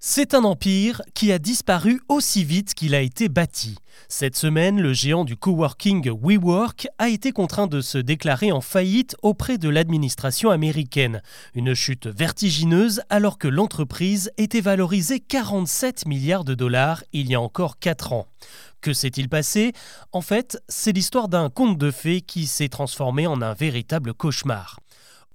C'est un empire qui a disparu aussi vite qu'il a été bâti. Cette semaine, le géant du coworking WeWork a été contraint de se déclarer en faillite auprès de l'administration américaine. Une chute vertigineuse alors que l'entreprise était valorisée 47 milliards de dollars il y a encore 4 ans. Que s'est-il passé? En fait, c'est l'histoire d'un conte de fées qui s'est transformé en un véritable cauchemar.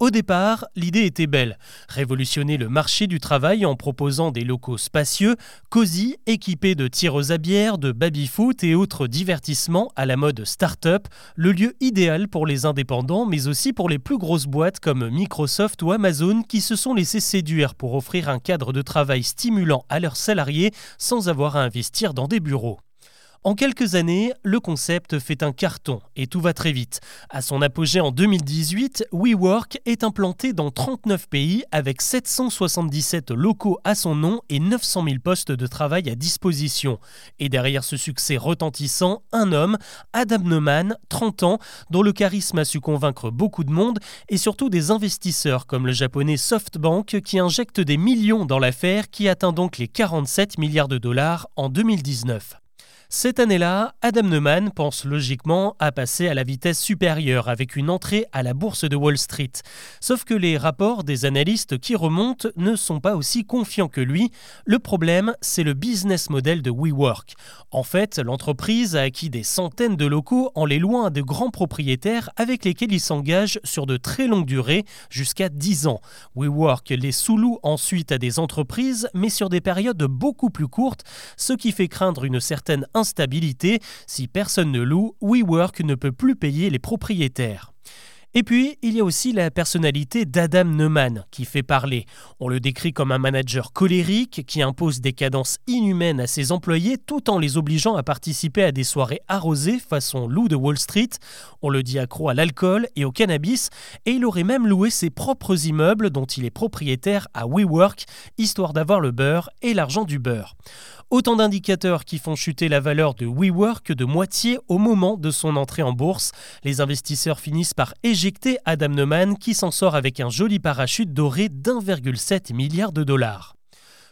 Au départ, l'idée était belle. Révolutionner le marché du travail en proposant des locaux spacieux, cosy, équipés de tireuses à bière, de baby-foot et autres divertissements à la mode start-up, le lieu idéal pour les indépendants, mais aussi pour les plus grosses boîtes comme Microsoft ou Amazon qui se sont laissés séduire pour offrir un cadre de travail stimulant à leurs salariés sans avoir à investir dans des bureaux. En quelques années, le concept fait un carton et tout va très vite. À son apogée en 2018, WeWork est implanté dans 39 pays avec 777 locaux à son nom et 900 000 postes de travail à disposition. Et derrière ce succès retentissant, un homme, Adam Neumann, 30 ans, dont le charisme a su convaincre beaucoup de monde et surtout des investisseurs comme le japonais SoftBank qui injecte des millions dans l'affaire qui atteint donc les 47 milliards de dollars en 2019. Cette année-là, Adam Neumann pense logiquement à passer à la vitesse supérieure avec une entrée à la bourse de Wall Street. Sauf que les rapports des analystes qui remontent ne sont pas aussi confiants que lui. Le problème, c'est le business model de WeWork. En fait, l'entreprise a acquis des centaines de locaux en les loin de grands propriétaires avec lesquels il s'engage sur de très longues durées, jusqu'à 10 ans. WeWork les sous-loue ensuite à des entreprises, mais sur des périodes beaucoup plus courtes, ce qui fait craindre une certaine instabilité. Si personne ne loue, WeWork ne peut plus payer les propriétaires. Et puis, il y a aussi la personnalité d'Adam Neumann qui fait parler. On le décrit comme un manager colérique qui impose des cadences inhumaines à ses employés tout en les obligeant à participer à des soirées arrosées façon loup de Wall Street. On le dit accro à l'alcool et au cannabis et il aurait même loué ses propres immeubles dont il est propriétaire à WeWork, histoire d'avoir le beurre et l'argent du beurre. Autant d'indicateurs qui font chuter la valeur de WeWork de moitié au moment de son entrée en bourse. Les investisseurs finissent par Adam Neumann qui s'en sort avec un joli parachute doré d'1,7 milliard de dollars.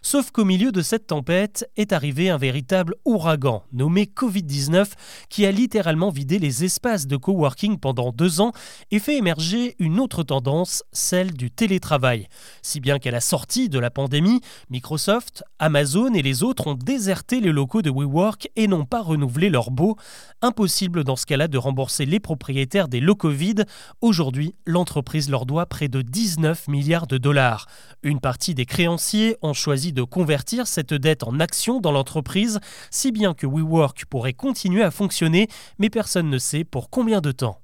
Sauf qu'au milieu de cette tempête est arrivé un véritable ouragan nommé Covid-19 qui a littéralement vidé les espaces de coworking pendant deux ans et fait émerger une autre tendance, celle du télétravail. Si bien qu'à la sortie de la pandémie, Microsoft, Amazon et les autres ont déserté les locaux de WeWork et n'ont pas renouvelé leurs baux. Impossible dans ce cas-là de rembourser les propriétaires des locaux vides. Aujourd'hui, l'entreprise leur doit près de 19 milliards de dollars. Une partie des créanciers ont de convertir cette dette en action dans l'entreprise, si bien que WeWork pourrait continuer à fonctionner, mais personne ne sait pour combien de temps.